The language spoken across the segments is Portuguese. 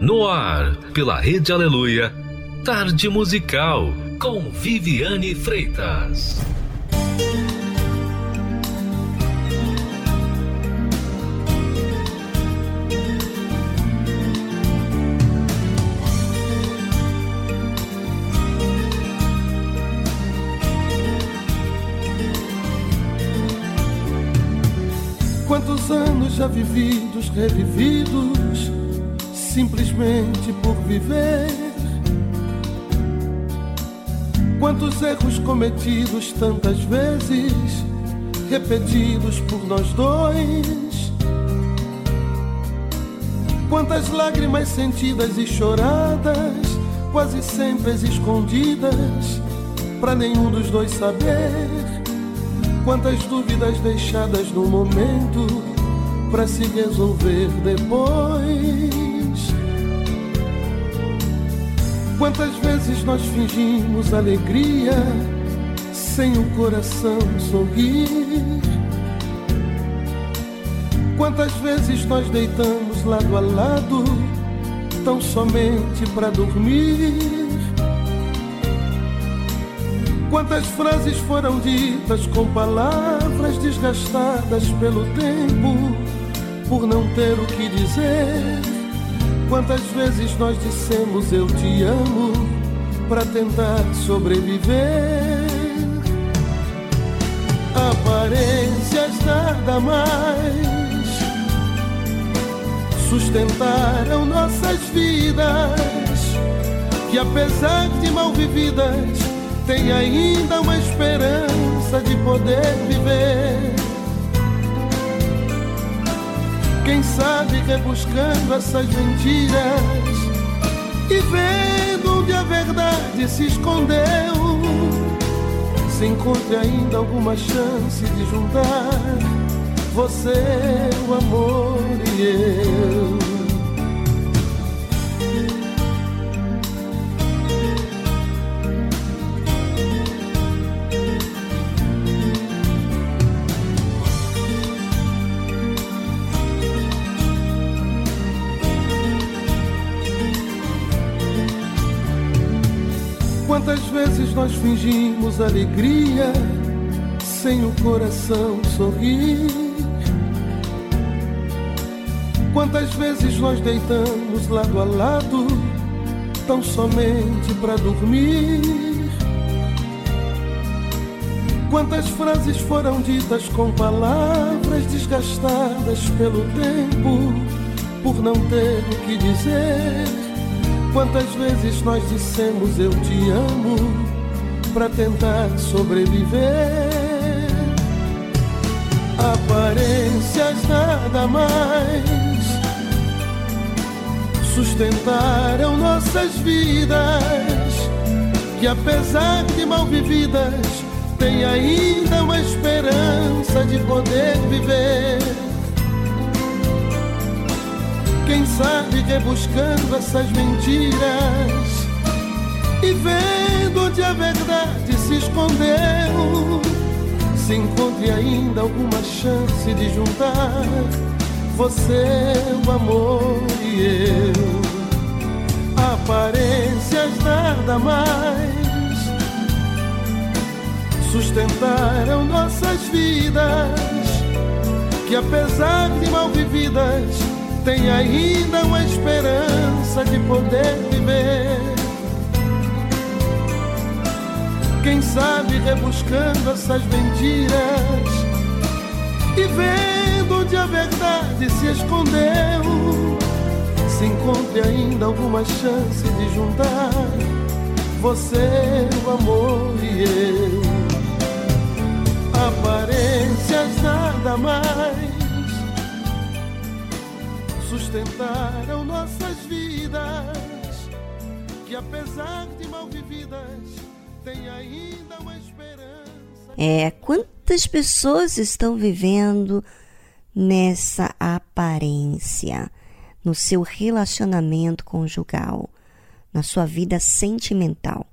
No ar, pela Rede Aleluia, Tarde Musical, com Viviane Freitas. Quantos anos já vividos, revividos, simplesmente por viver. Quantos erros cometidos tantas vezes, repetidos por nós dois. Quantas lágrimas sentidas e choradas, quase sempre escondidas, para nenhum dos dois saber. Quantas dúvidas deixadas no momento para se resolver depois. Quantas vezes nós fingimos alegria sem o coração sorrir? Quantas vezes nós deitamos lado a lado tão somente para dormir? Quantas frases foram ditas com palavras desgastadas pelo tempo por não ter o que dizer? Quantas vezes nós dissemos eu te amo para tentar sobreviver? Aparências nada mais sustentaram nossas vidas, que apesar de mal vividas, tem ainda uma esperança de poder viver. Quem sabe rebuscando essas mentiras e vendo onde a verdade se escondeu, se encontre ainda alguma chance de juntar você, o amor e eu. Vezes nós fingimos alegria sem o coração sorrir? Quantas vezes nós deitamos lado a lado tão somente para dormir? Quantas frases foram ditas com palavras desgastadas pelo tempo por não ter o que dizer? Quantas vezes nós dissemos eu te amo para tentar sobreviver? Aparências nada mais sustentaram nossas vidas, que apesar de mal vividas, tem ainda uma esperança de poder viver. Quem sabe rebuscando essas mentiras e vendo onde a verdade se escondeu, se encontre ainda alguma chance de juntar você, o amor e eu. Aparências nada mais sustentaram nossas vidas, que apesar de mal vividas, tem ainda uma esperança de poder viver. Quem sabe rebuscando essas mentiras e vendo onde a verdade se escondeu, se encontre ainda alguma chance de juntar você, o amor e eu. Aparências nada mais sustentaram nossas vidas, que apesar de mal vividas, tem ainda uma esperança. É, quantas pessoas estão vivendo nessa aparência, no seu relacionamento conjugal, na sua vida sentimental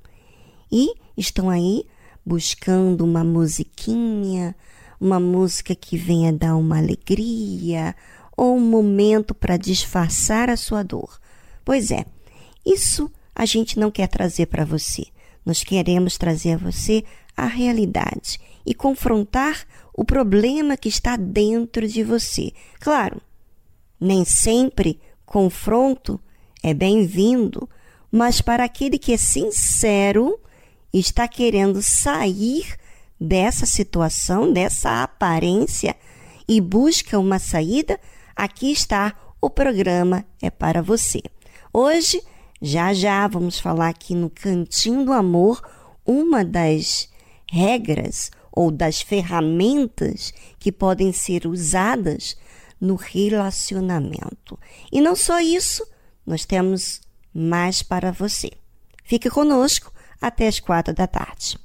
e estão aí buscando uma musiquinha, uma música que venha dar uma alegria, ou um momento para disfarçar a sua dor. Pois é, isso a gente não quer trazer para você. Nós queremos trazer a você a realidade e confrontar o problema que está dentro de você. Claro, nem sempre confronto é bem-vindo, mas para aquele que é sincero, está querendo sair dessa situação, dessa aparência e busca uma saída, aqui está o programa é para você. Hoje, já já vamos falar aqui no Cantinho do Amor uma das regras ou das ferramentas que podem ser usadas no relacionamento. E não só isso, nós temos mais para você. Fique conosco até as quatro da tarde.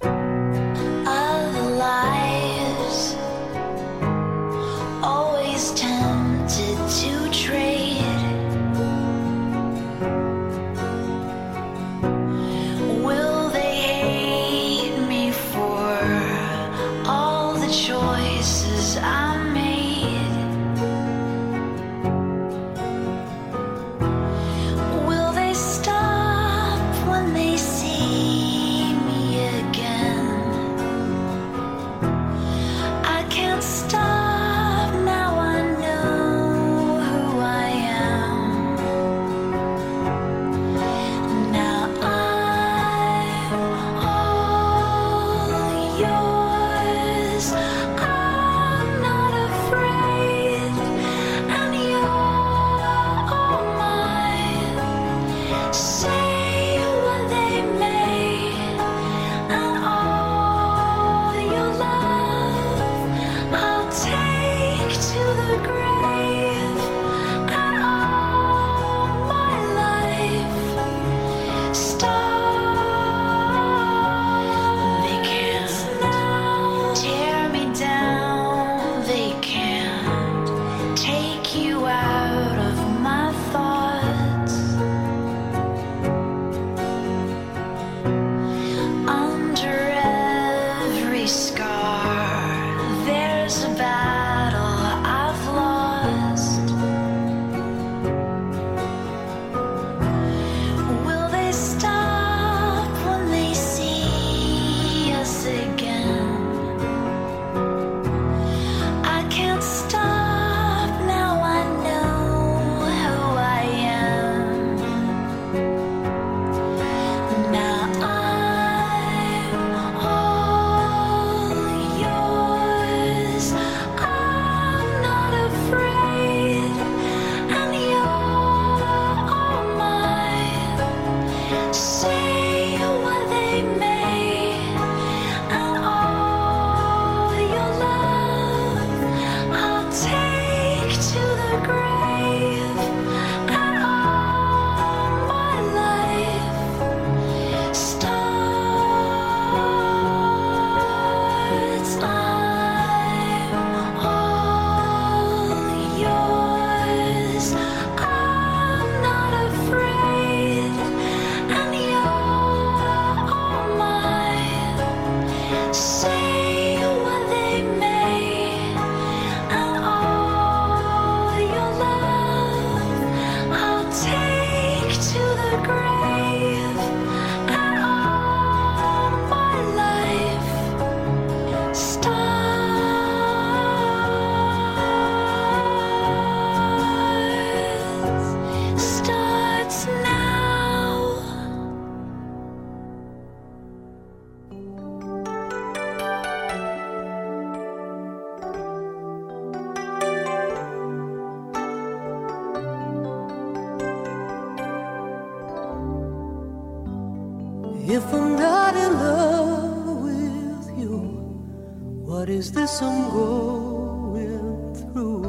this I'm going through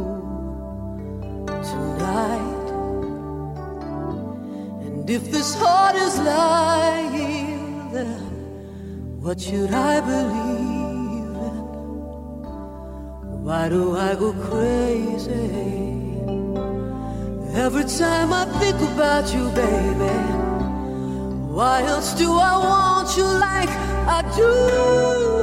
tonight? And if this heart is lying then what should I believe in? Why do I go crazy? Every time I think about you, baby, why else do I want you like I do?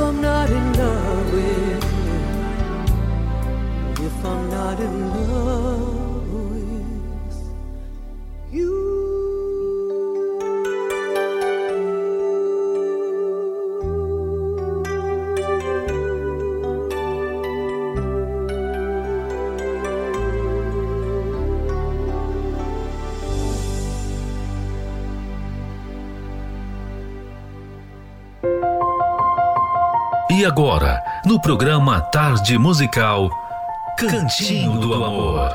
If I'm not in love with, you, if I'm not in love agora, no programa Tarde Musical, Cantinho do Amor.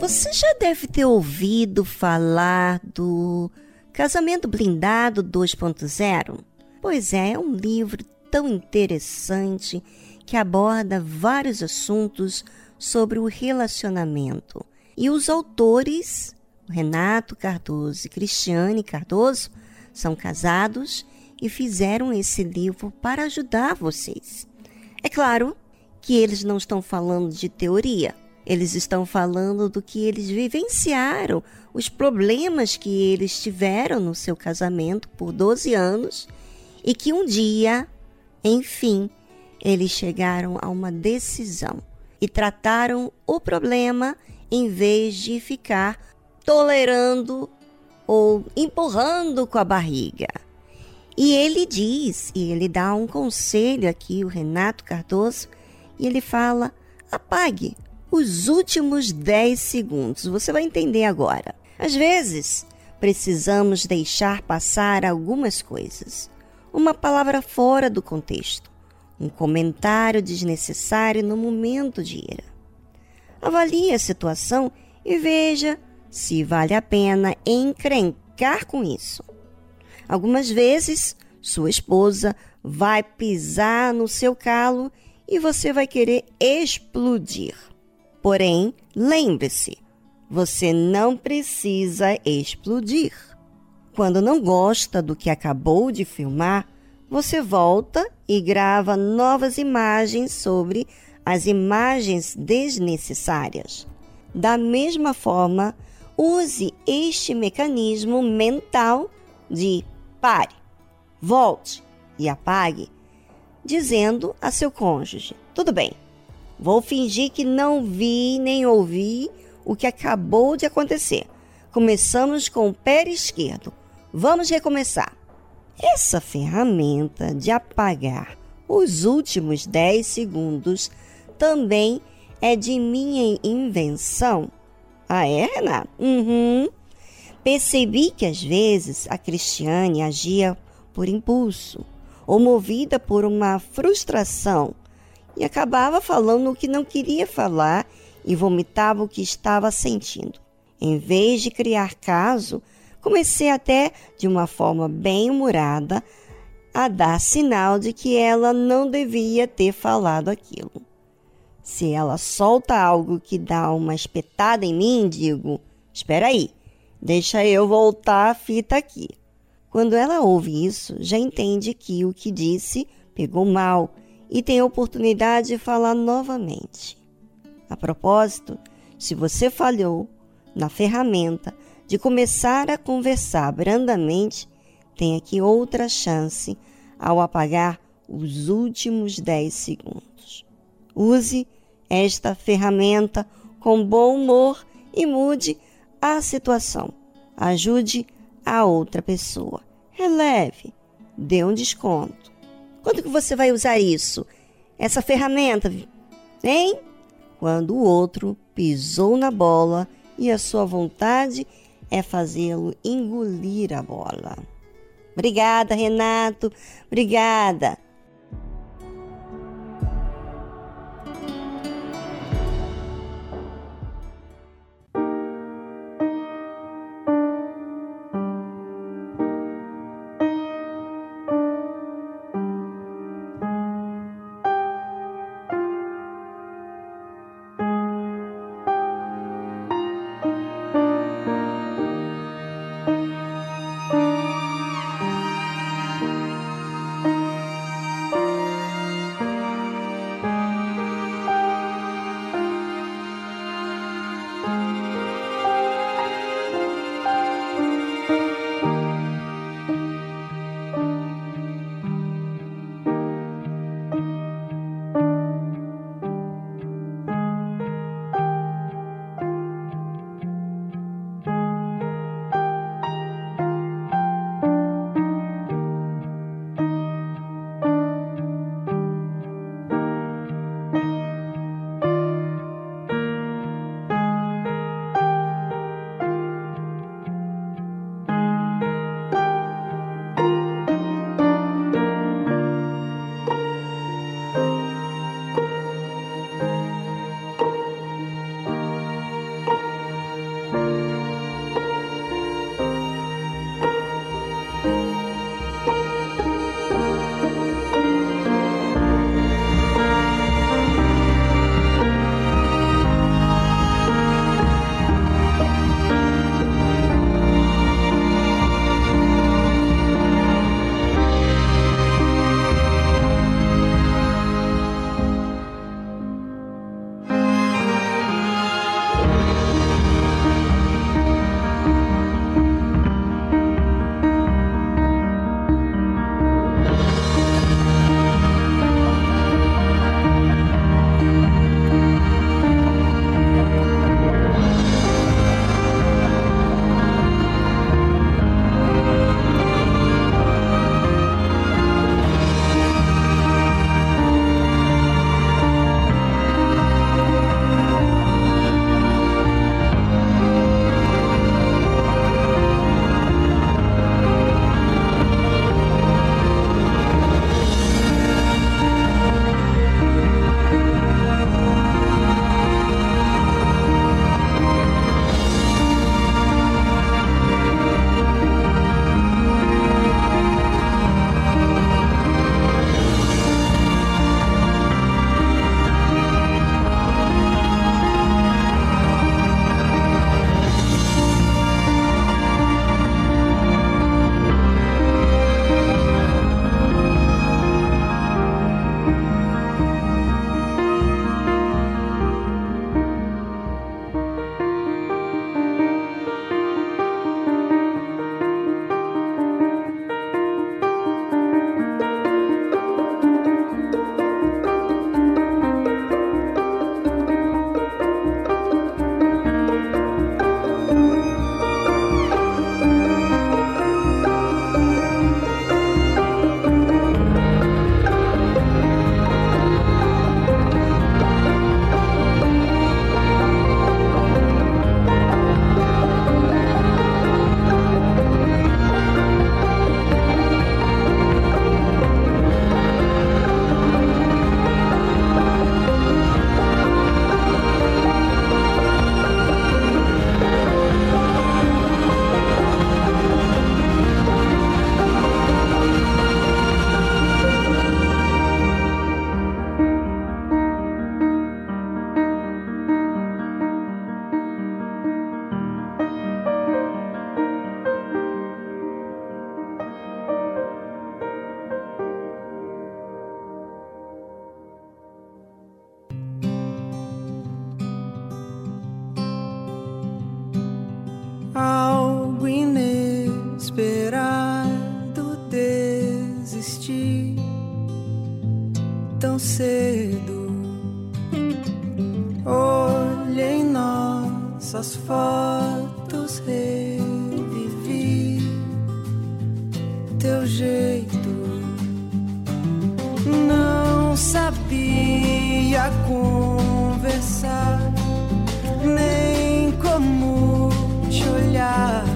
Você já deve ter ouvido falar do Casamento Blindado 2.0? Pois é, é um livro tão interessante que aborda vários assuntos sobre o relacionamento. E os autores Renato Cardoso e Cristiane Cardoso são casados e fizeram esse livro para ajudar vocês. É claro que eles não estão falando de teoria, eles estão falando do que eles vivenciaram, os problemas que eles tiveram no seu casamento por 12 anos e que um dia, enfim, eles chegaram a uma decisão e trataram o problema em vez de ficar tolerando ou empurrando com a barriga. E ele diz, e ele dá um conselho aqui, o Renato Cardoso, e ele fala: apague os últimos 10 segundos. Você vai entender agora. Às vezes, precisamos deixar passar algumas coisas. Uma palavra fora do contexto, um comentário desnecessário no momento de ira. Avalie a situação e veja se vale a pena encrencar com isso. Algumas vezes, sua esposa vai pisar no seu calo e você vai querer explodir. Porém, lembre-se, você não precisa explodir. Quando não gosta do que acabou de filmar, você volta e grava novas imagens sobre as imagens desnecessárias. Da mesma forma, use este mecanismo mental de pare, volte e apague, dizendo a seu cônjuge: tudo bem, vou fingir que não vi nem ouvi o que acabou de acontecer. Começamos com o pé esquerdo. Vamos recomeçar. Essa ferramenta de apagar os últimos 10 segundos também é de minha invenção Ah, é, Renato? Uhum. Percebi que às vezes a Cristiane agia por impulso ou movida por uma frustração e acabava falando o que não queria falar e vomitava o que estava sentindo. Em vez de criar caso, comecei até de uma forma bem humorada a dar sinal de que ela não devia ter falado aquilo. Se ela solta algo que dá uma espetada em mim, digo: Espera aí, deixa eu voltar a fita aqui. Quando ela ouve isso, já entende que o que disse pegou mal e tem a oportunidade de falar novamente. A propósito, se você falhou na ferramenta de começar a conversar brandamente, tem aqui outra chance ao apagar os últimos 10 segundos. Use esta ferramenta com bom humor e mude a situação. Ajude a outra pessoa. Releve, dê um desconto. Quando que você vai usar isso? Essa ferramenta, hein? Quando o outro pisou na bola e a sua vontade é fazê-lo engolir a bola. Obrigada, Renato. Obrigada. Teu jeito. Não sabia conversar, nem como te olhar.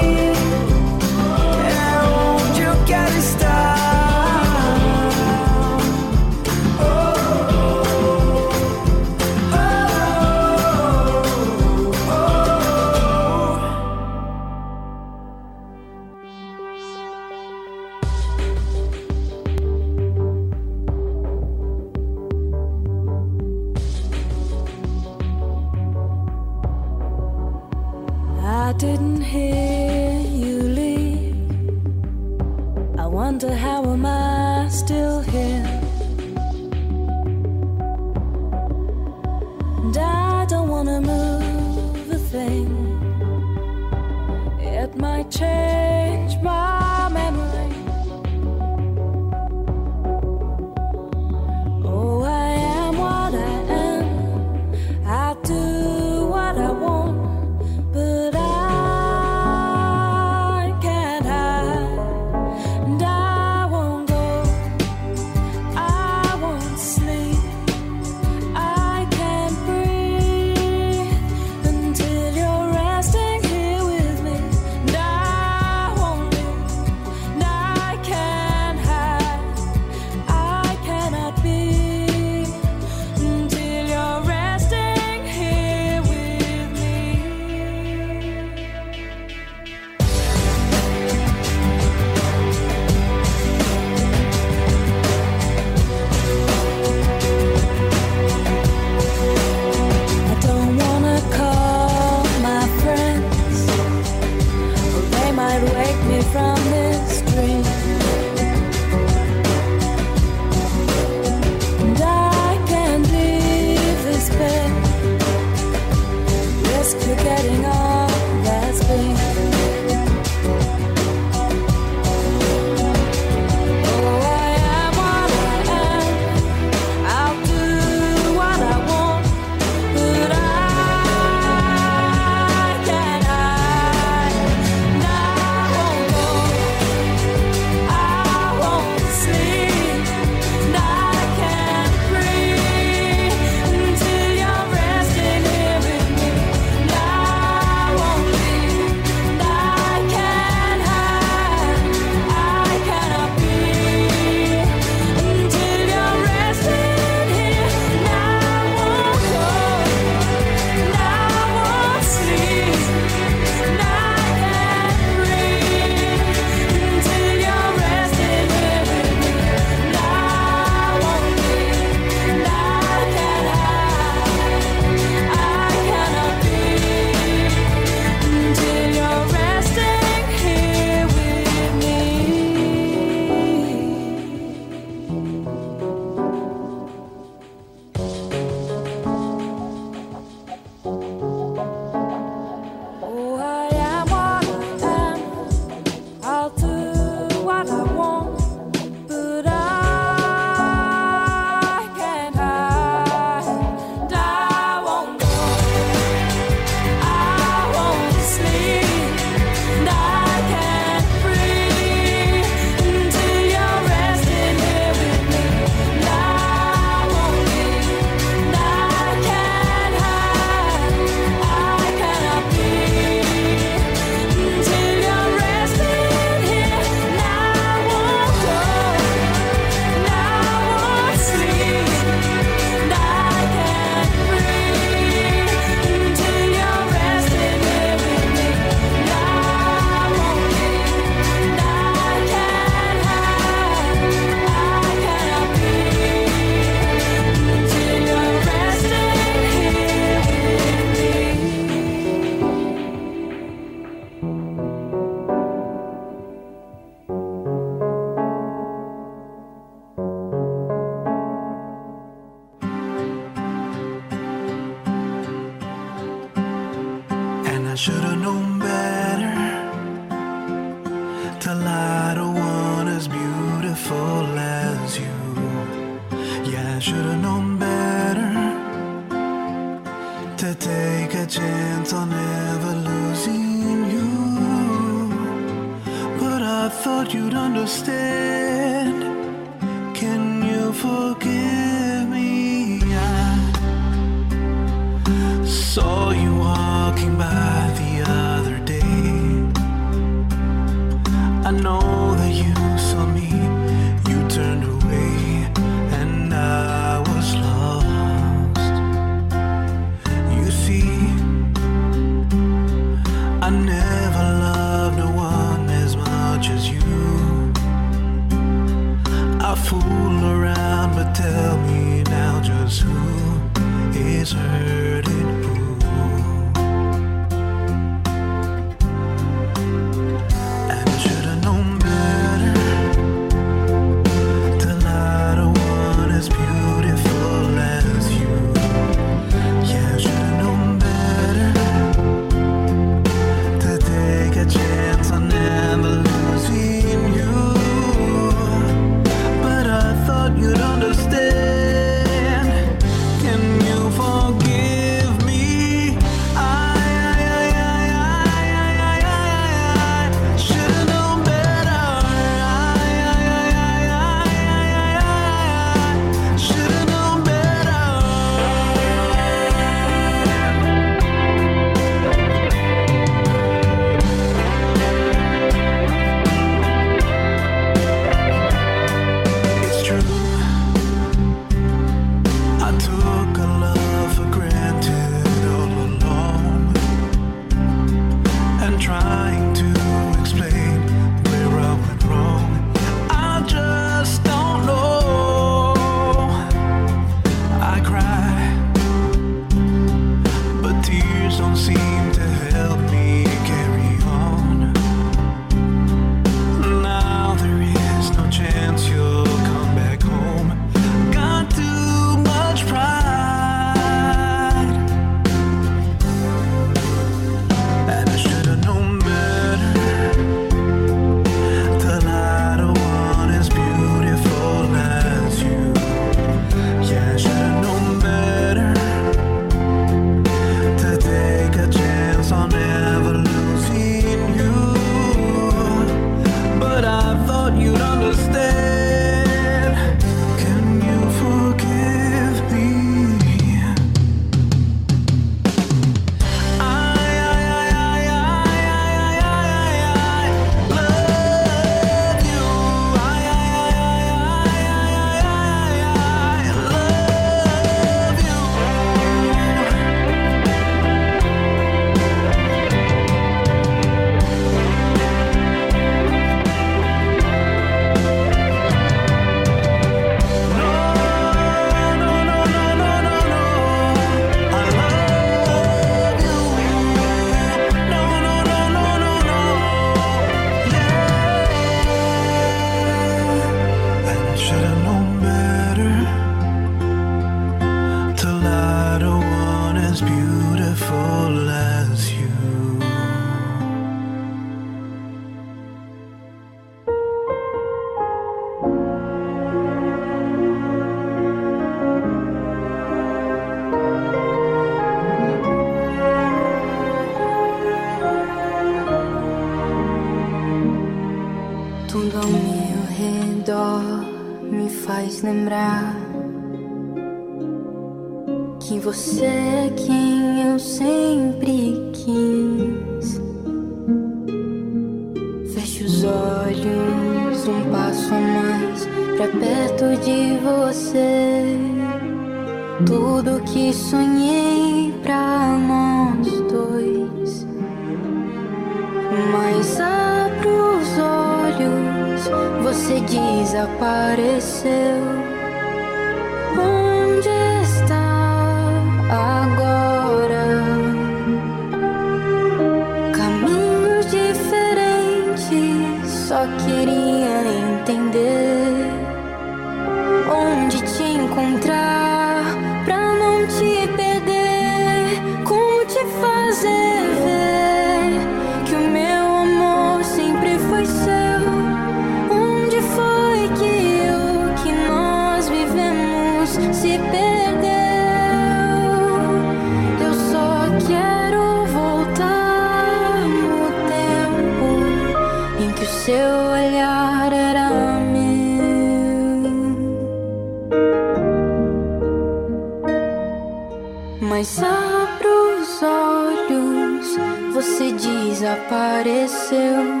mas abro os olhos, você desapareceu.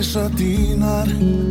desatinar.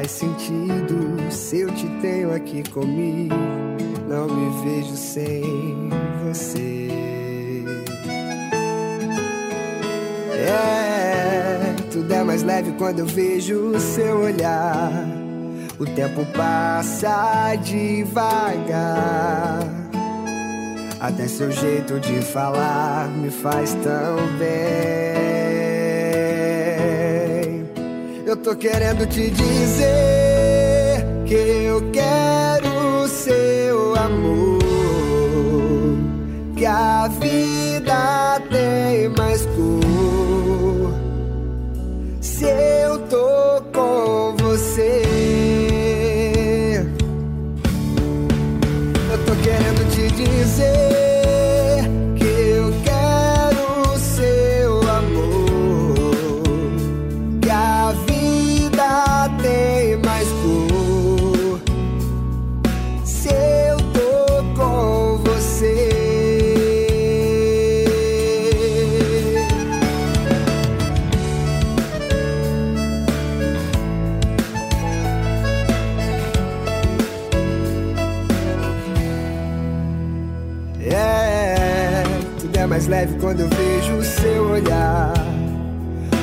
faz sentido se eu te tenho aqui comigo. Não me vejo sem você. É, tudo é mais leve quando eu vejo o seu olhar. O tempo passa devagar. Até seu jeito de falar me faz tão bem. tô querendo te dizer que eu quero seu amor, que a vida tem mais cor. Seu quando eu vejo o seu olhar.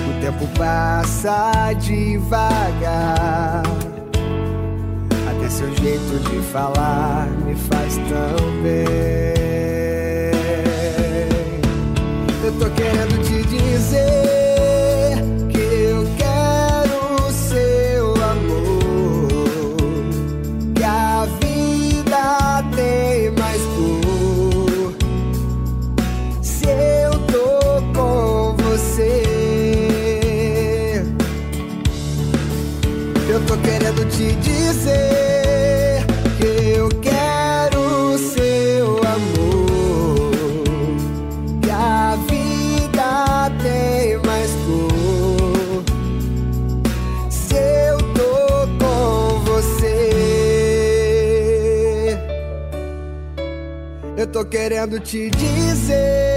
O tempo passa devagar. Até seu jeito de falar me faz tão bem. Eu tô querendo te dizer. Querendo te dizer.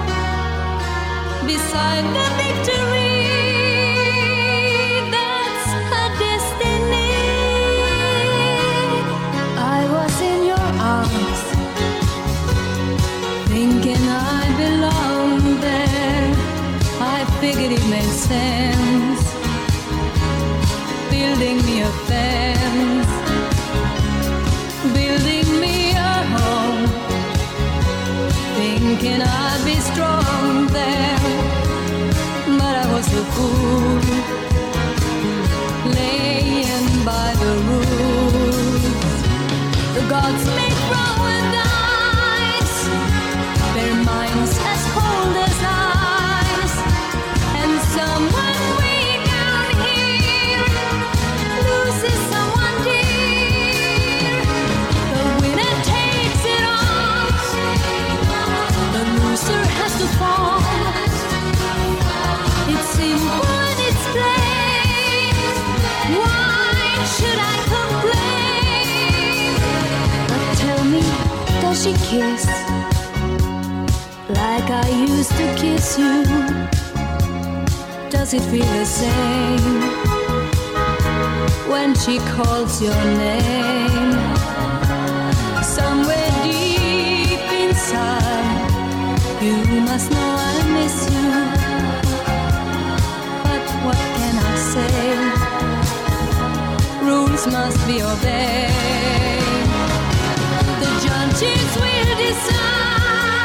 beside the victory. That's destiny. I was in your arms, thinking I belonged there. I figured it made sense kiss like I used to kiss you? Does it feel the same? when she calls your name. Somewhere deep inside, you must know I miss you. But what can I say? Rules must be obeyed conscience will decide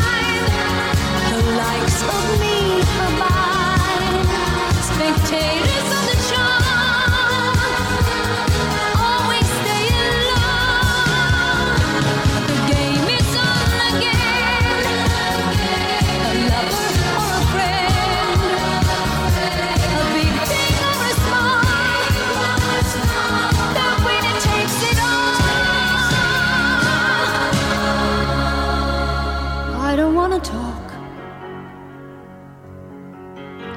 the likes of me or mine. Spectator.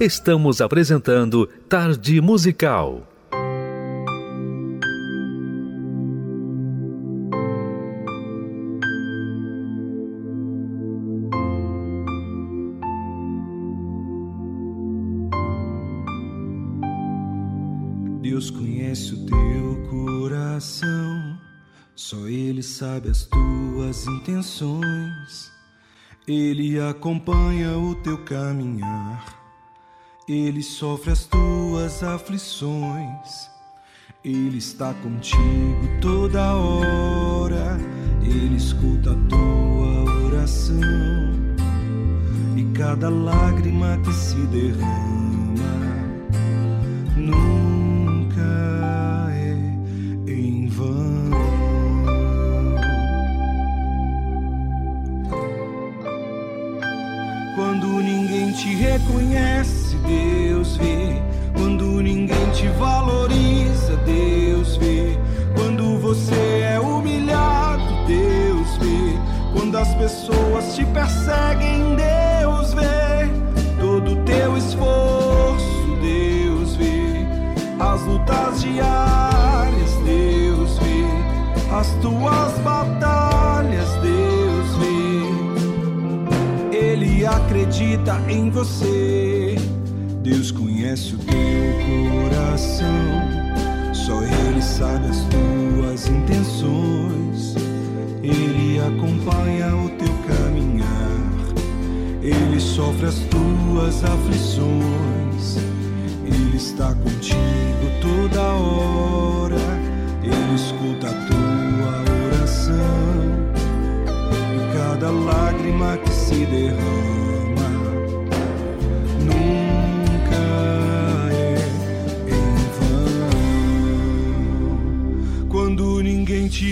Estamos apresentando Tarde Musical. Deus conhece o teu coração, só Ele sabe as tuas intenções. Ele acompanha o teu caminhar ele sofre as tuas aflições. Ele está contigo toda hora. Ele escuta a tua oração. E cada lágrima que se derrama nunca é em vão. Quando ninguém te reconhece Deus vê. Quando ninguém te valoriza, Deus vê. Quando você é humilhado, Deus vê. Quando as pessoas te perseguem, Deus vê. Todo teu esforço, Deus vê. As lutas diárias, Deus vê. As tuas batalhas, Deus vê. Ele acredita em você. Deus conhece o teu coração, só Ele sabe as tuas intenções. Ele acompanha o teu caminhar, Ele sofre as tuas aflições. Ele está contigo toda hora, Ele escuta a tua oração e cada lágrima que se derrama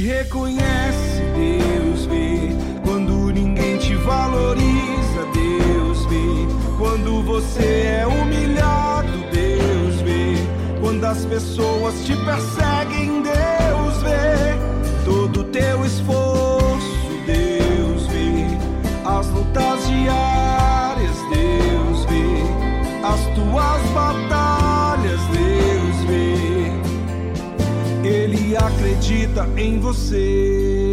reconhece, Deus vê. Quando ninguém te valoriza, Deus vê. Quando você é humilhado, Deus vê. Quando as pessoas te perseguem, Deus vê. Todo teu esforço, Deus vê. As lutas diárias, acredita em você.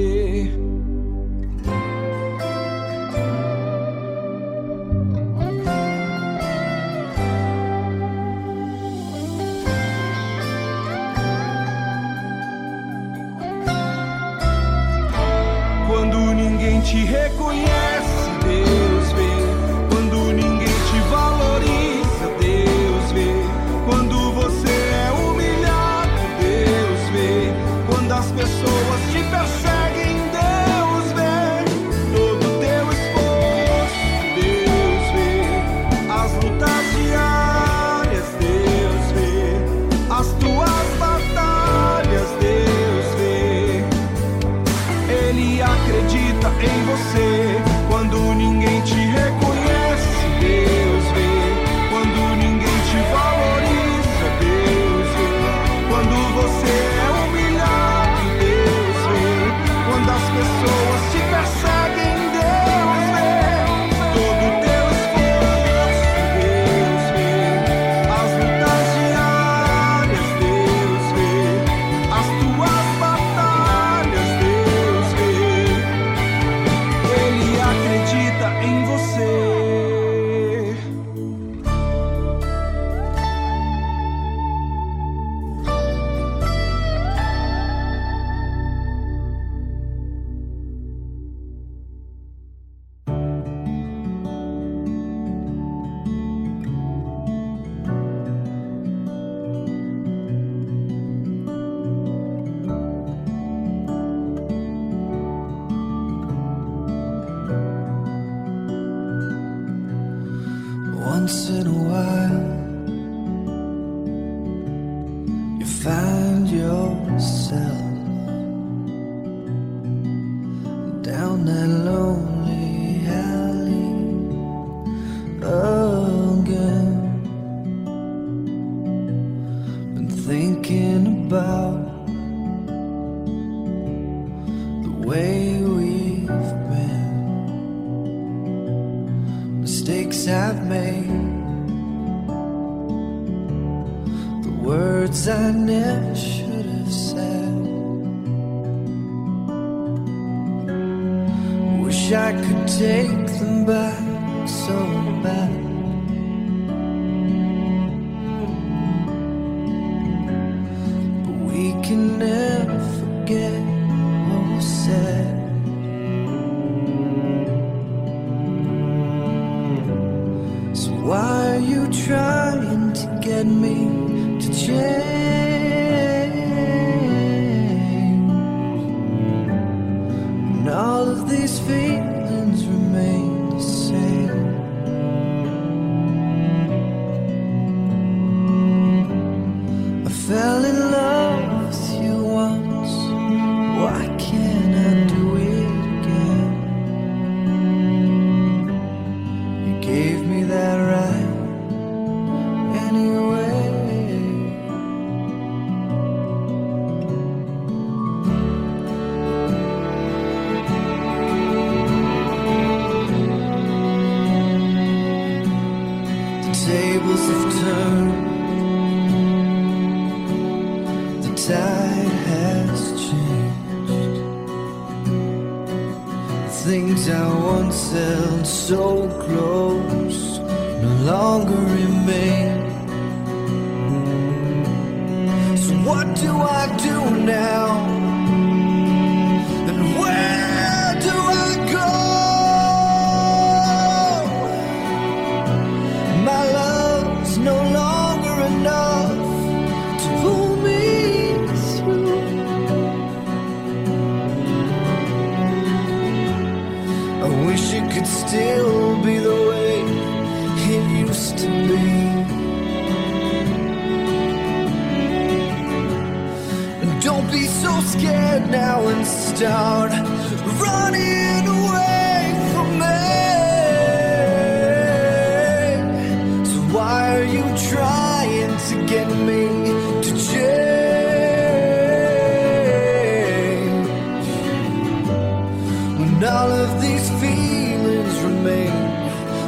All of these feelings remain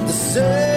the same.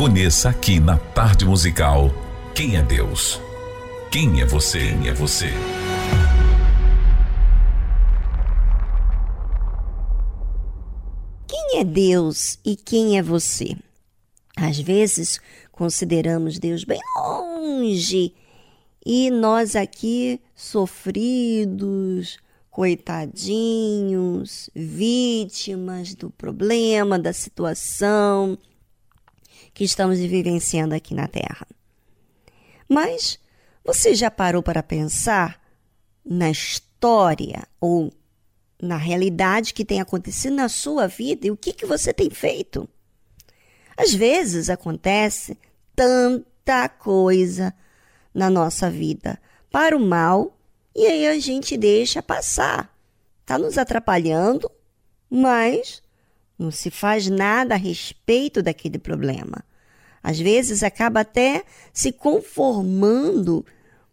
Conheça aqui na Tarde Musical quem é Deus. Quem é você? Quem é você? Quem é Deus e quem é você? Às vezes consideramos Deus bem longe e nós aqui sofridos, coitadinhos, vítimas do problema, da situação que estamos vivenciando aqui na Terra. Mas você já parou para pensar na história ou na realidade que tem acontecido na sua vida e o que, que você tem feito? Às vezes acontece tanta coisa na nossa vida para o mal e aí a gente deixa passar. Está nos atrapalhando, mas não se faz nada a respeito daquele problema. Às vezes acaba até se conformando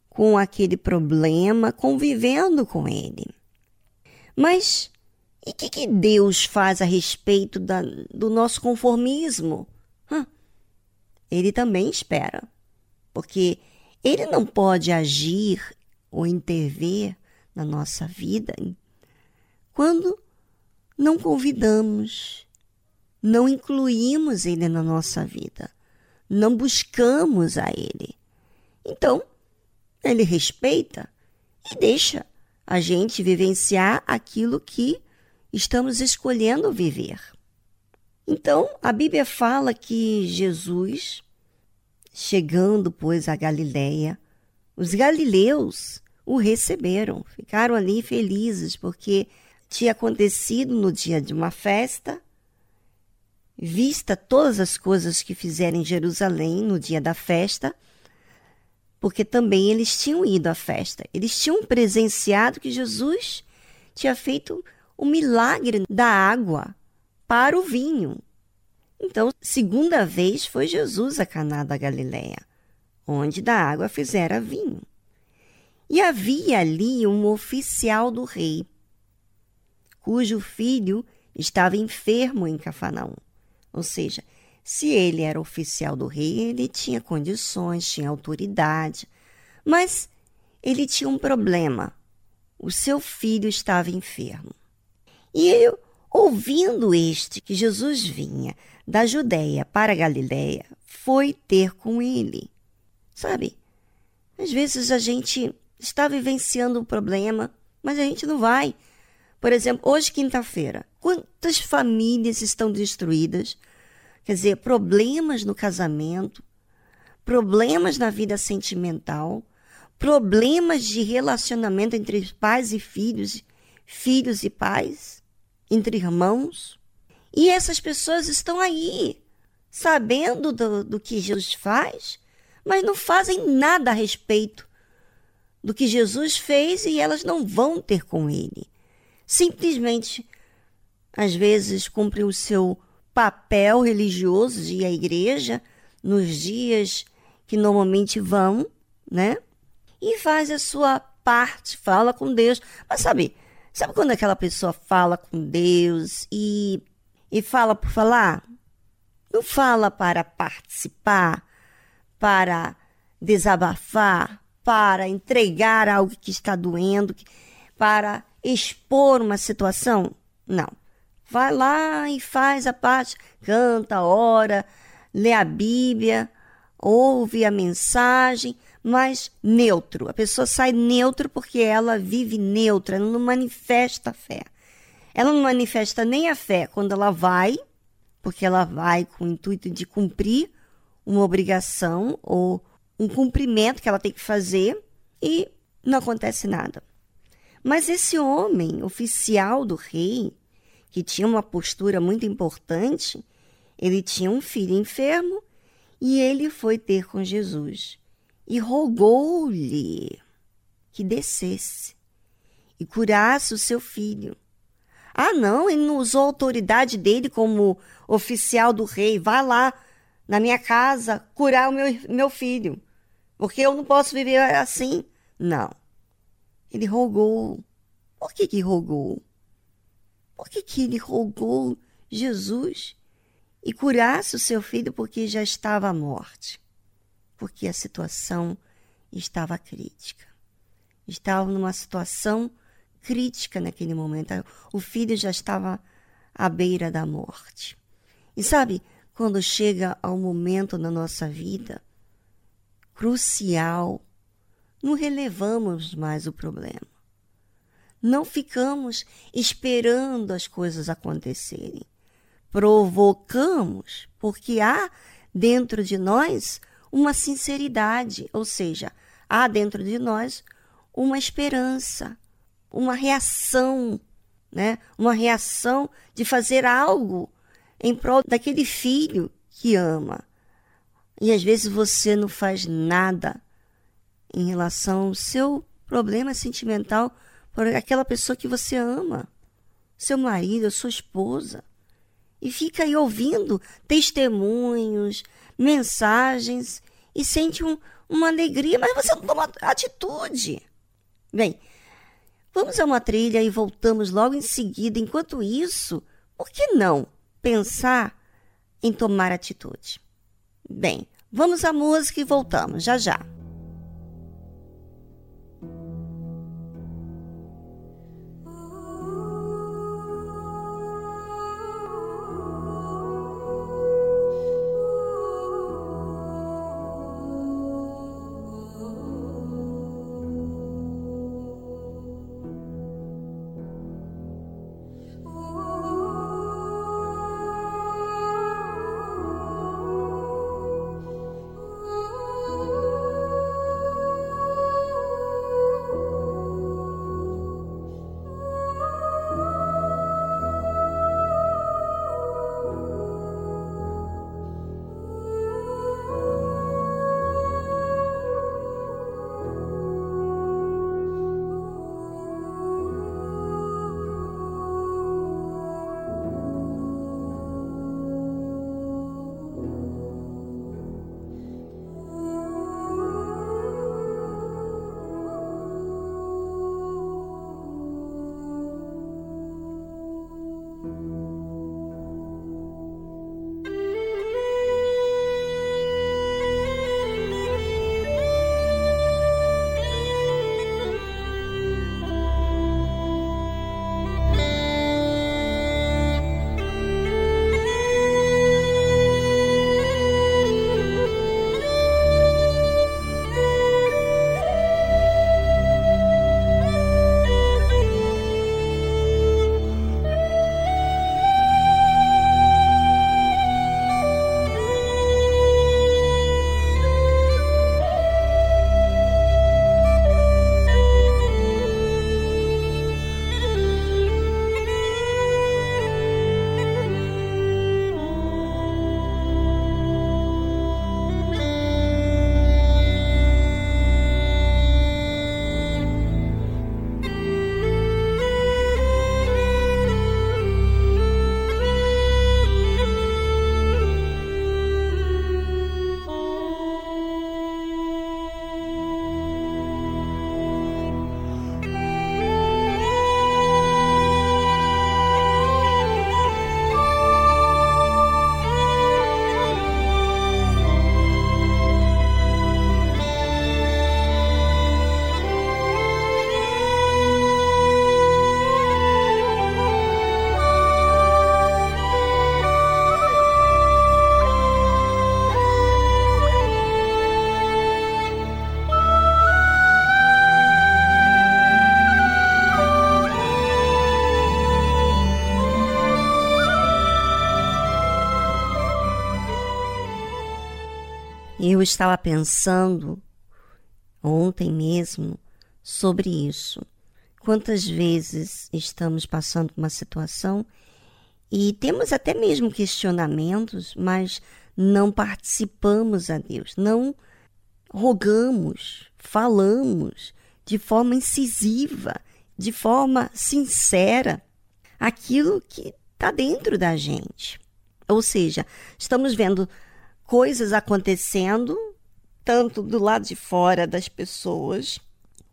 com aquele problema, convivendo com ele. Mas e o que, que, Deus faz a respeito da, do nosso conformismo? Hum, ele também espera, porque ele não pode agir ou intervir na nossa vida quando não convidamos, não incluímos ele na nossa vida, não buscamos a ele. Então, ele respeita e deixa a gente vivenciar aquilo que estamos escolhendo viver. Então, a Bíblia fala que Jesus, chegando, pois, a Galiléia, os galileus o receberam, ficaram ali felizes, porque tinha acontecido no dia de uma festa, vista todas as coisas que fizeram em Jerusalém no dia da festa, porque também eles tinham ido à festa. Eles tinham presenciado que Jesus tinha feito o milagre da água para o vinho. Então, segunda vez foi Jesus a Caná da Galileia, onde da água fizera vinho. E havia ali um oficial do rei, cujo filho estava enfermo em Cafarnaum. Ou seja, se ele era oficial do rei, ele tinha condições, tinha autoridade, mas ele tinha um problema. O seu filho estava enfermo. E eu, ouvindo este que Jesus vinha da Judéia para a Galiléia, foi ter com ele. Sabe? Às vezes a gente está vivenciando um problema, mas a gente não vai. Por exemplo, hoje, quinta-feira, quantas famílias estão destruídas? Quer dizer, problemas no casamento, problemas na vida sentimental, problemas de relacionamento entre pais e filhos, filhos e pais, entre irmãos. E essas pessoas estão aí, sabendo do, do que Jesus faz, mas não fazem nada a respeito do que Jesus fez e elas não vão ter com ele. Simplesmente, às vezes, cumprem o seu papel religioso de ir à igreja nos dias que normalmente vão, né? E faz a sua parte, fala com Deus. Mas sabe, sabe quando aquela pessoa fala com Deus e, e fala por falar? Não fala para participar, para desabafar, para entregar algo que está doendo, para expor uma situação. Não. Vai lá e faz a parte, canta, ora, lê a Bíblia, ouve a mensagem, mas neutro. A pessoa sai neutro porque ela vive neutra, ela não manifesta a fé. Ela não manifesta nem a fé quando ela vai, porque ela vai com o intuito de cumprir uma obrigação ou um cumprimento que ela tem que fazer e não acontece nada. Mas esse homem, oficial do rei, que tinha uma postura muito importante, ele tinha um filho enfermo e ele foi ter com Jesus e rogou-lhe que descesse e curasse o seu filho. Ah, não, ele não usou a autoridade dele como oficial do rei. Vá lá na minha casa curar o meu, meu filho. Porque eu não posso viver assim. Não. Ele rogou. Por que que rogou? Por que que ele rogou Jesus e curasse o seu filho porque já estava à morte? Porque a situação estava crítica. Estava numa situação crítica naquele momento. O filho já estava à beira da morte. E sabe, quando chega ao momento na nossa vida crucial, não relevamos mais o problema. Não ficamos esperando as coisas acontecerem. Provocamos, porque há dentro de nós uma sinceridade, ou seja, há dentro de nós uma esperança, uma reação, né? Uma reação de fazer algo em prol daquele filho que ama, e às vezes você não faz nada em relação ao seu problema sentimental por aquela pessoa que você ama, seu marido, sua esposa. E fica aí ouvindo testemunhos, mensagens e sente um, uma alegria, mas você não toma atitude. Bem, vamos a uma trilha e voltamos logo em seguida. Enquanto isso, por que não pensar em tomar atitude? Bem, vamos à música e voltamos já já. Eu estava pensando ontem mesmo sobre isso. Quantas vezes estamos passando uma situação e temos até mesmo questionamentos, mas não participamos a Deus, não rogamos, falamos de forma incisiva, de forma sincera, aquilo que está dentro da gente. Ou seja, estamos vendo coisas acontecendo, tanto do lado de fora das pessoas,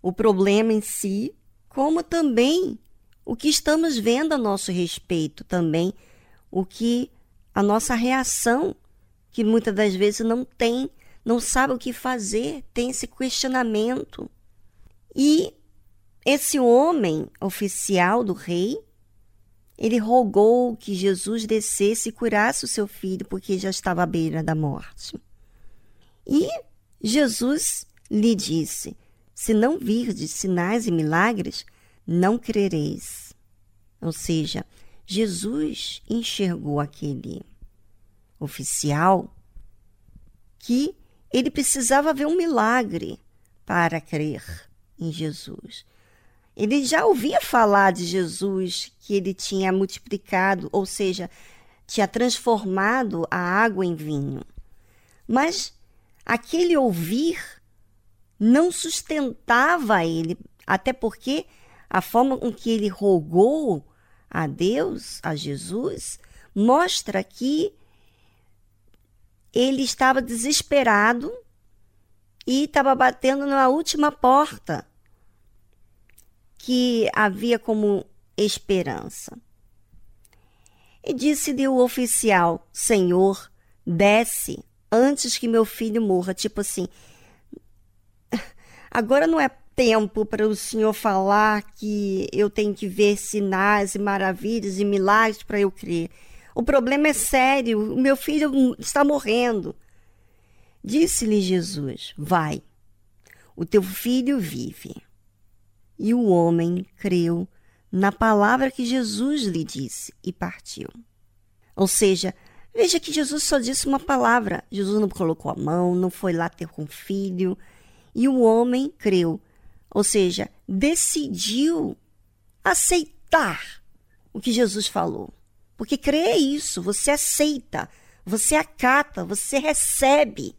o problema em si, como também o que estamos vendo a nosso respeito também, o que a nossa reação, que muitas das vezes não tem, não sabe o que fazer, tem esse questionamento. E esse homem oficial do rei, ele rogou que Jesus descesse e curasse o seu filho, porque já estava à beira da morte. E Jesus lhe disse: Se não virdes sinais e milagres, não crereis. Ou seja, Jesus enxergou aquele oficial que ele precisava ver um milagre para crer em Jesus. Ele já ouvia falar de Jesus, que ele tinha multiplicado, ou seja, tinha transformado a água em vinho. Mas aquele ouvir não sustentava ele, até porque a forma com que ele rogou a Deus, a Jesus, mostra que ele estava desesperado e estava batendo na última porta que havia como esperança. E disse-lhe o oficial: Senhor, desce antes que meu filho morra. Tipo assim, agora não é tempo para o senhor falar que eu tenho que ver sinais e maravilhas e milagres para eu crer. O problema é sério, o meu filho está morrendo. Disse-lhe Jesus: Vai, o teu filho vive. E o homem creu na palavra que Jesus lhe disse e partiu. Ou seja, veja que Jesus só disse uma palavra. Jesus não colocou a mão, não foi lá ter com o filho. E o homem creu. Ou seja, decidiu aceitar o que Jesus falou. Porque crer é isso, você aceita, você acata, você recebe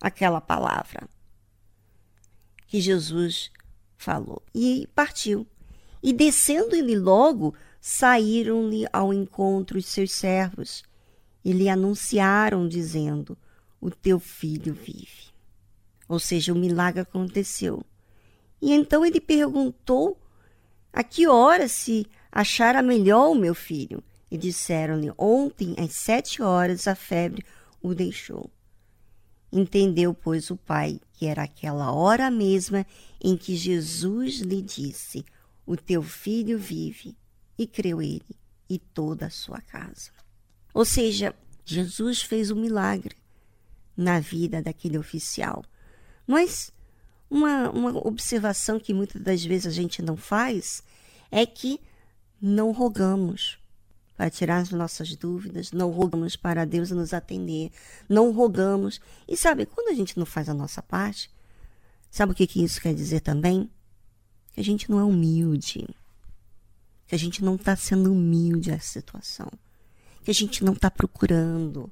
aquela palavra que Jesus falou. E partiu. E descendo-lhe logo, saíram-lhe ao encontro os seus servos e lhe anunciaram, dizendo: O teu filho vive. Ou seja, o milagre aconteceu. E então ele perguntou a que hora se achara melhor o meu filho. E disseram-lhe: Ontem, às sete horas, a febre o deixou. Entendeu, pois, o pai que era aquela hora mesma em que Jesus lhe disse: O teu filho vive. E creu ele e toda a sua casa. Ou seja, Jesus fez um milagre na vida daquele oficial. Mas uma, uma observação que muitas das vezes a gente não faz é que não rogamos para tirar as nossas dúvidas, não rogamos para Deus nos atender, não rogamos. E sabe, quando a gente não faz a nossa parte, sabe o que, que isso quer dizer também? Que a gente não é humilde, que a gente não está sendo humilde à situação, que a gente não está procurando,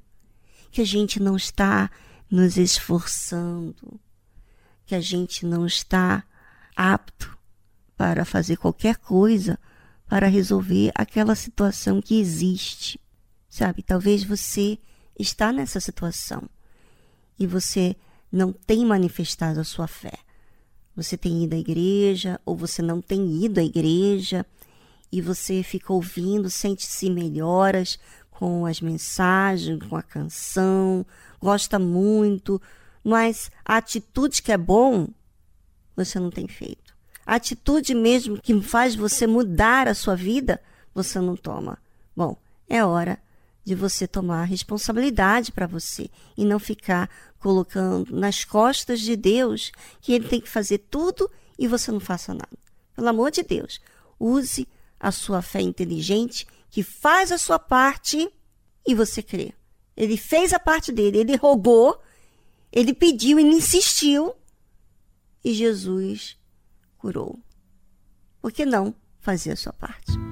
que a gente não está nos esforçando, que a gente não está apto para fazer qualquer coisa para resolver aquela situação que existe. Sabe, talvez você está nessa situação e você não tem manifestado a sua fé. Você tem ido à igreja ou você não tem ido à igreja e você fica ouvindo, sente-se melhoras com as mensagens, com a canção, gosta muito, mas a atitude que é bom, você não tem feito. Atitude mesmo que faz você mudar a sua vida, você não toma. Bom, é hora de você tomar responsabilidade para você e não ficar colocando nas costas de Deus que ele tem que fazer tudo e você não faça nada. Pelo amor de Deus, use a sua fé inteligente que faz a sua parte e você crê. Ele fez a parte dele, ele rogou Ele pediu, ele insistiu e Jesus curou. Por que não fazer a sua parte?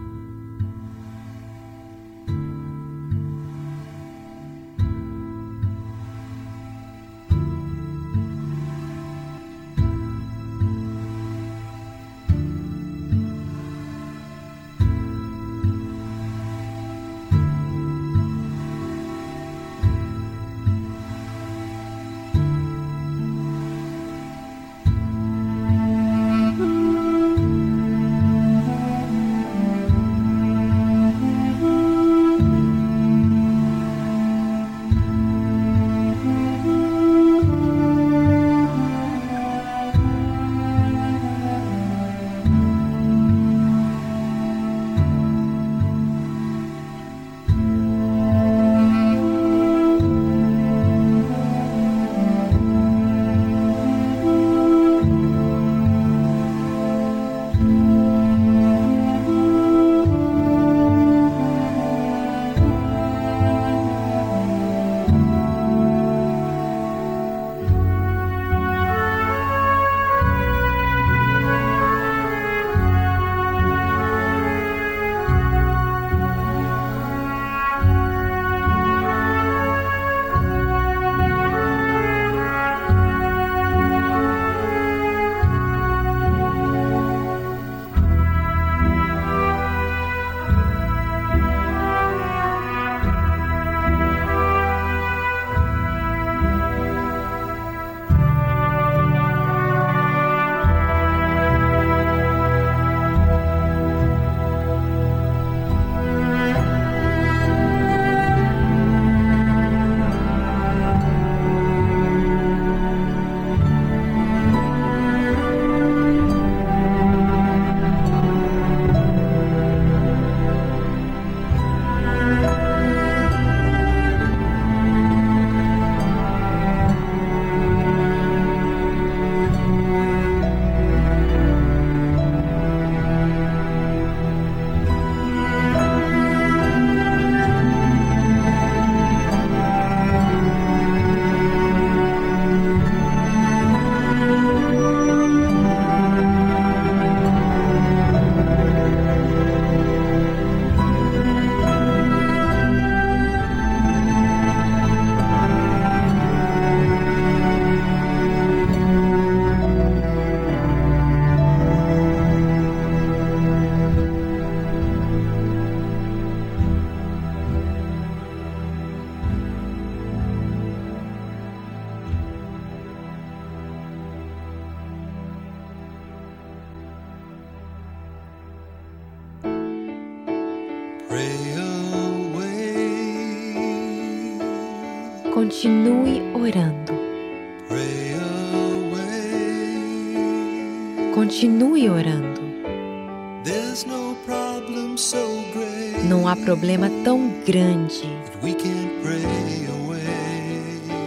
Problema tão grande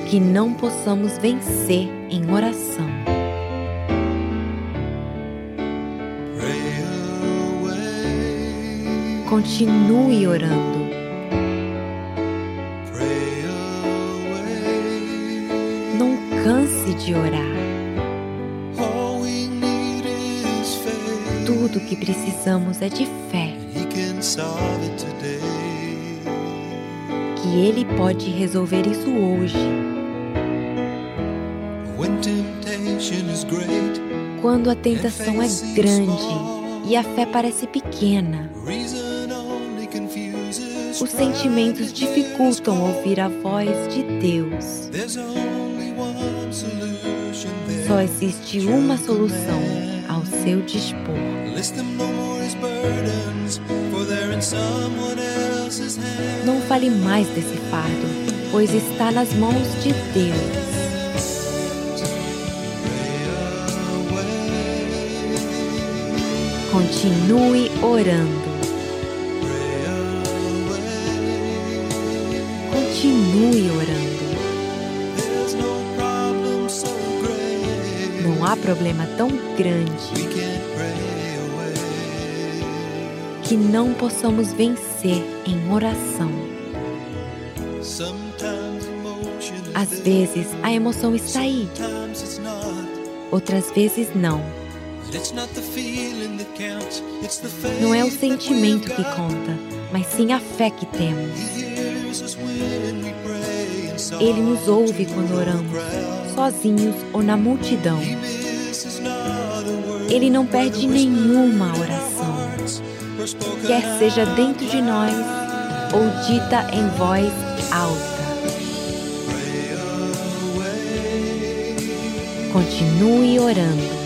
que não possamos vencer em oração. Continue orando. Não canse de orar. Tudo que precisamos é de fé. Que Ele pode resolver isso hoje. Quando a tentação é grande e a fé parece pequena, os sentimentos dificultam ouvir a voz de Deus. Só existe uma solução ao seu dispor. Não fale mais desse fardo, pois está nas mãos de Deus. Continue orando. Continue orando. Não há problema tão grande que não possamos vencer em oração. Às vezes a emoção está aí, outras vezes não. Não é o sentimento que conta, mas sim a fé que temos. Ele nos ouve quando oramos, sozinhos ou na multidão. Ele não perde nenhuma oração, quer seja dentro de nós ou dita em voz alta. Continue orando.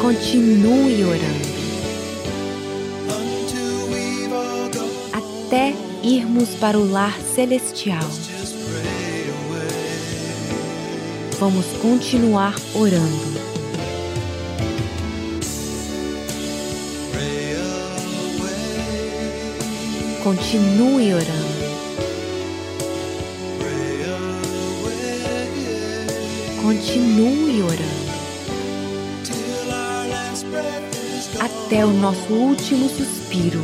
Continue orando. Até irmos para o lar celestial. Vamos continuar orando. Continue orando. Continue orando. Até o nosso último suspiro.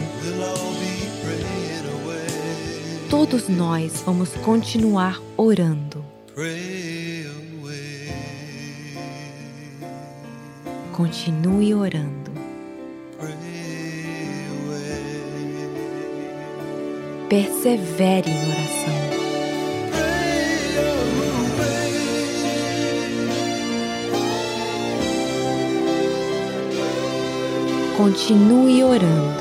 Todos nós vamos continuar orando. Continue orando. Persevere em oração. Continue orando.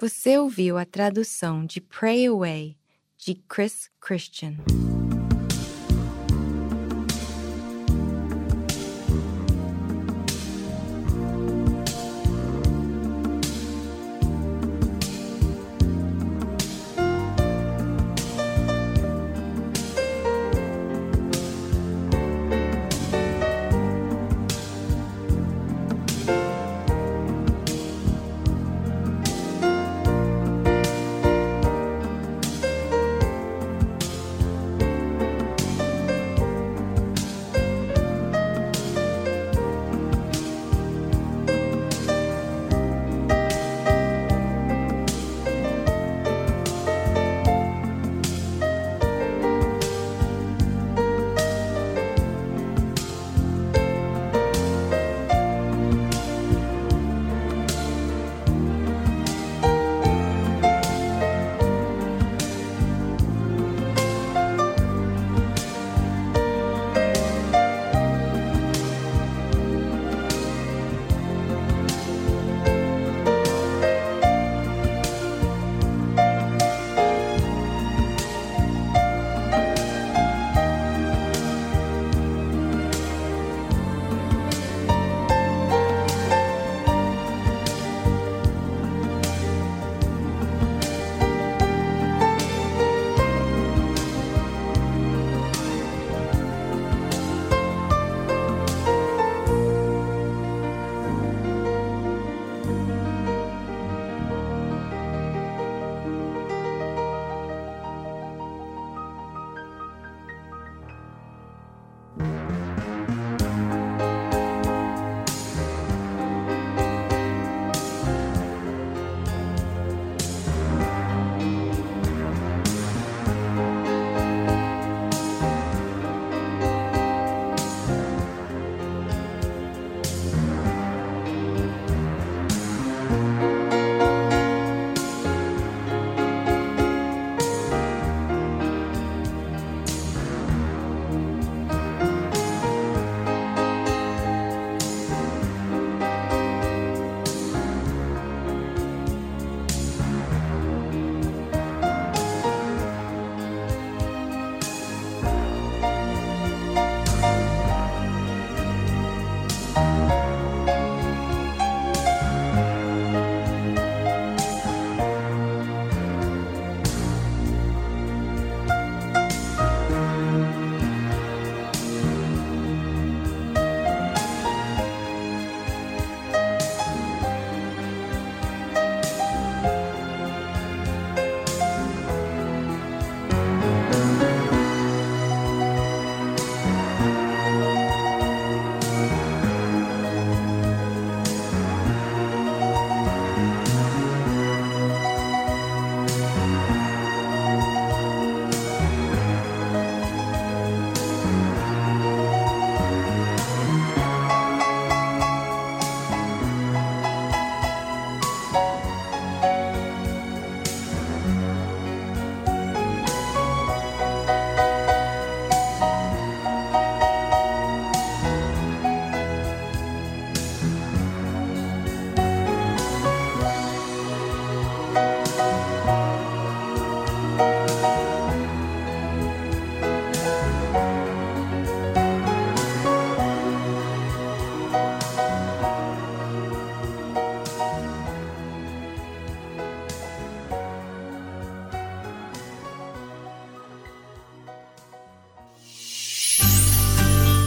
Você ouviu a tradução de Pray Away de Chris Christian.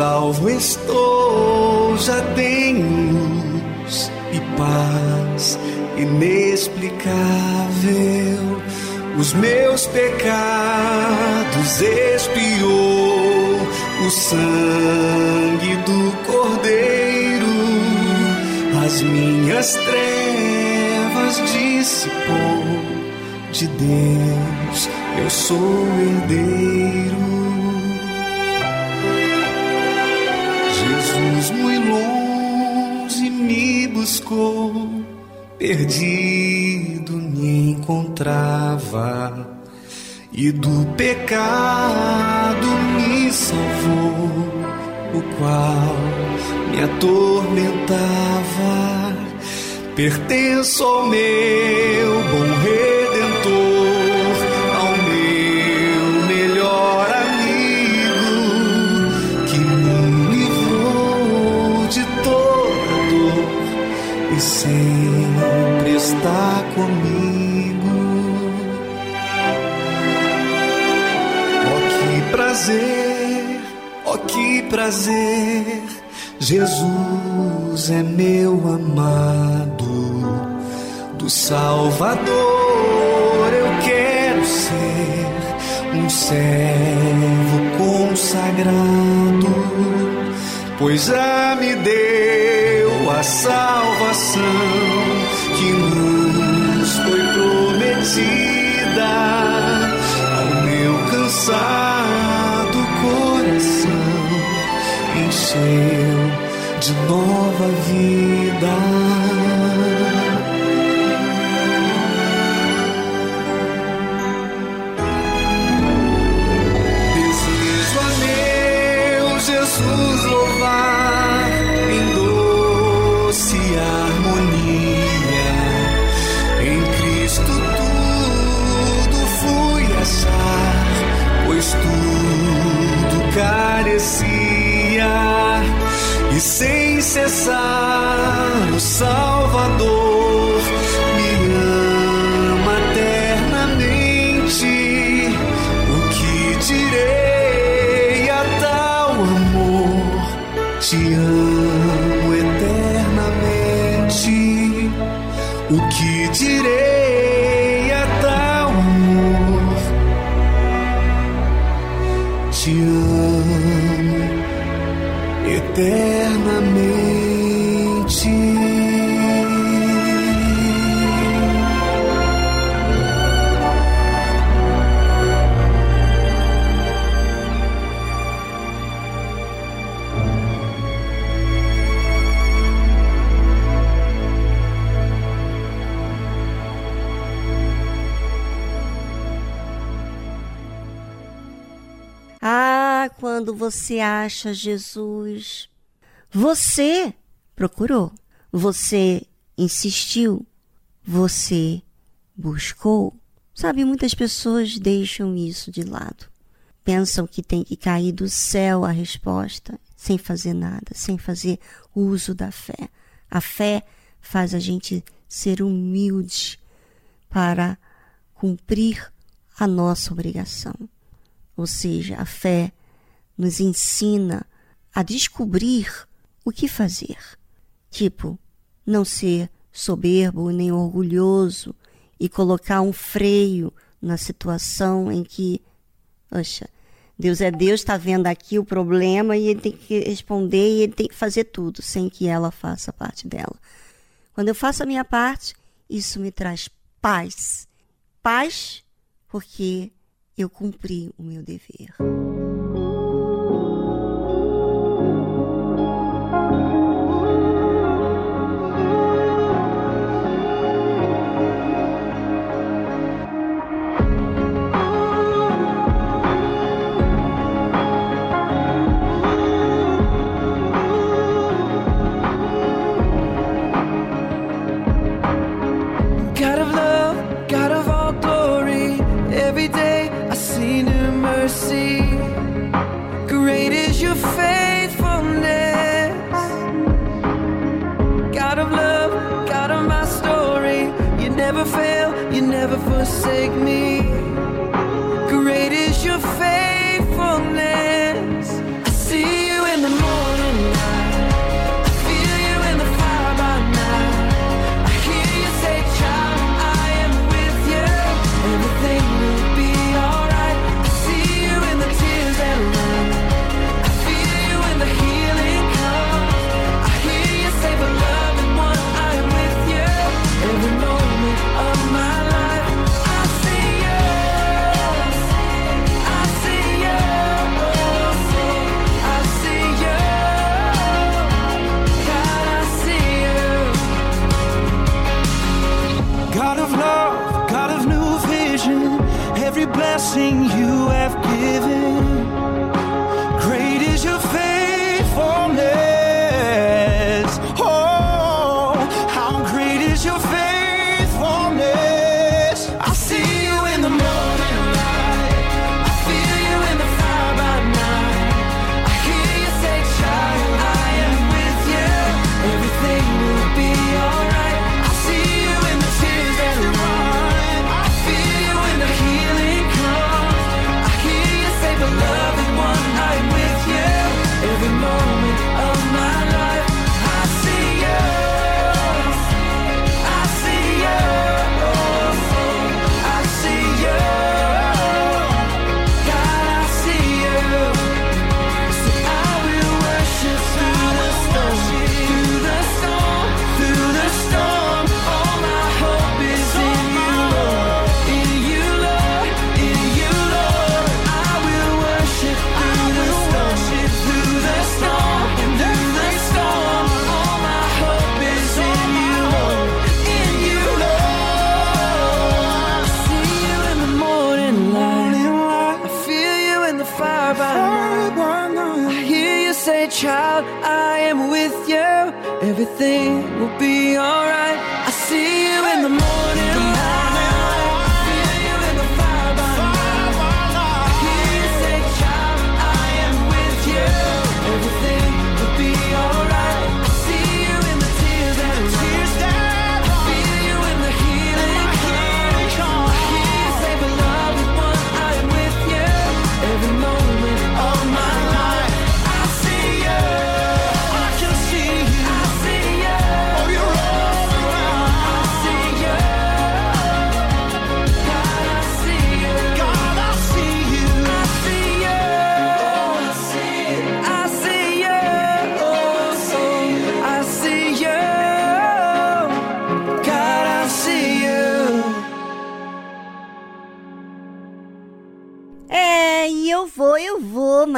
Salvo estou, já tenho luz e paz inexplicável. Os meus pecados expiou o sangue do Cordeiro as minhas trevas dissipou de Deus, eu sou herdeiro. Perdido me encontrava e do pecado me salvou, o qual me atormentava. Pertenço ao meu bom redentor, está comigo. Oh, que prazer, oh, que prazer Jesus é meu amado, do Salvador eu quero ser um servo consagrado, pois já me deu a salvação que nos foi prometida ao meu cansado coração encheu de nova vida. Sem cessar o Salvador Quando você acha Jesus, você procurou, você insistiu, você buscou. Sabe, muitas pessoas deixam isso de lado. Pensam que tem que cair do céu a resposta, sem fazer nada, sem fazer uso da fé. A fé faz a gente ser humilde para cumprir a nossa obrigação. Ou seja, a fé nos ensina a descobrir o que fazer. Tipo, não ser soberbo nem orgulhoso e colocar um freio na situação em que, poxa, Deus é Deus, está vendo aqui o problema e ele tem que responder e ele tem que fazer tudo sem que ela faça parte dela. Quando eu faço a minha parte, isso me traz paz. Paz porque eu cumpri o meu dever. sing you. thing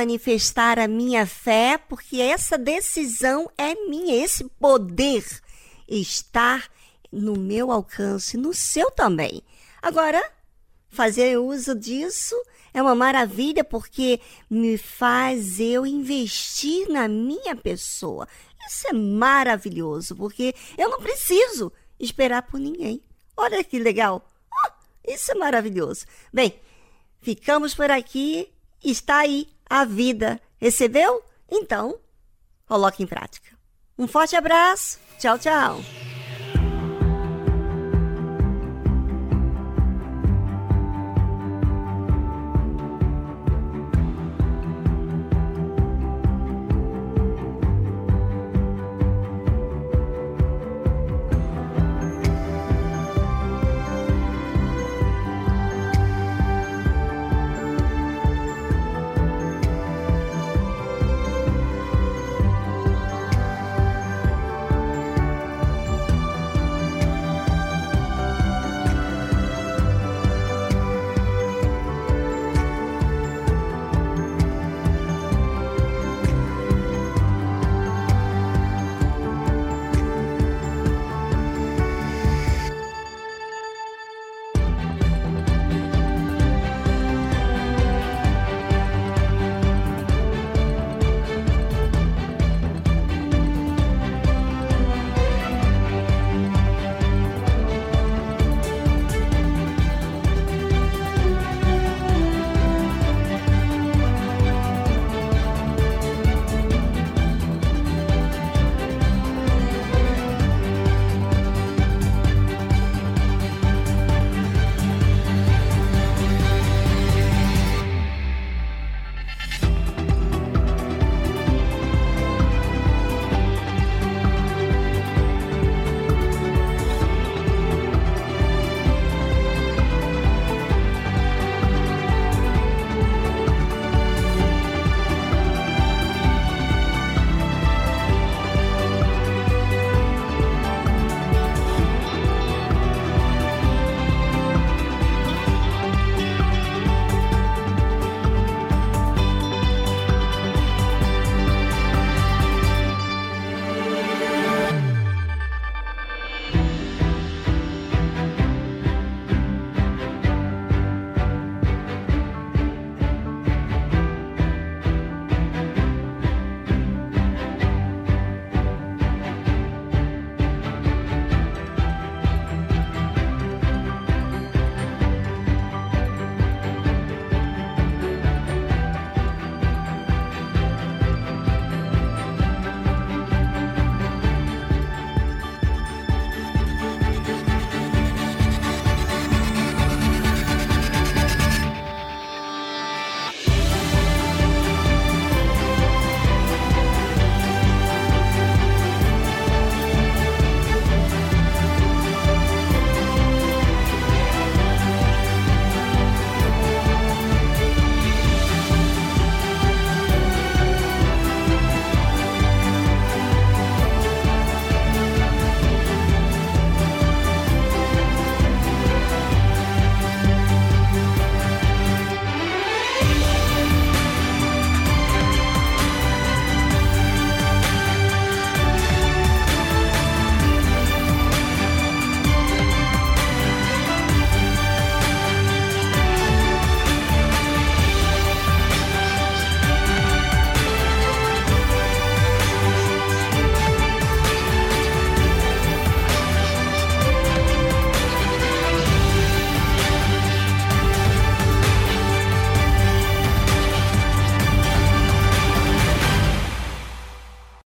manifestar a minha fé, porque essa decisão é minha, esse poder está no meu alcance, no seu também. Agora, fazer uso disso é uma maravilha porque me faz eu investir na minha pessoa. Isso é maravilhoso, porque eu não preciso esperar por ninguém. Olha que legal! Oh, isso é maravilhoso. Bem, ficamos por aqui. Está aí a vida. Recebeu? Então, coloque em prática. Um forte abraço. Tchau, tchau.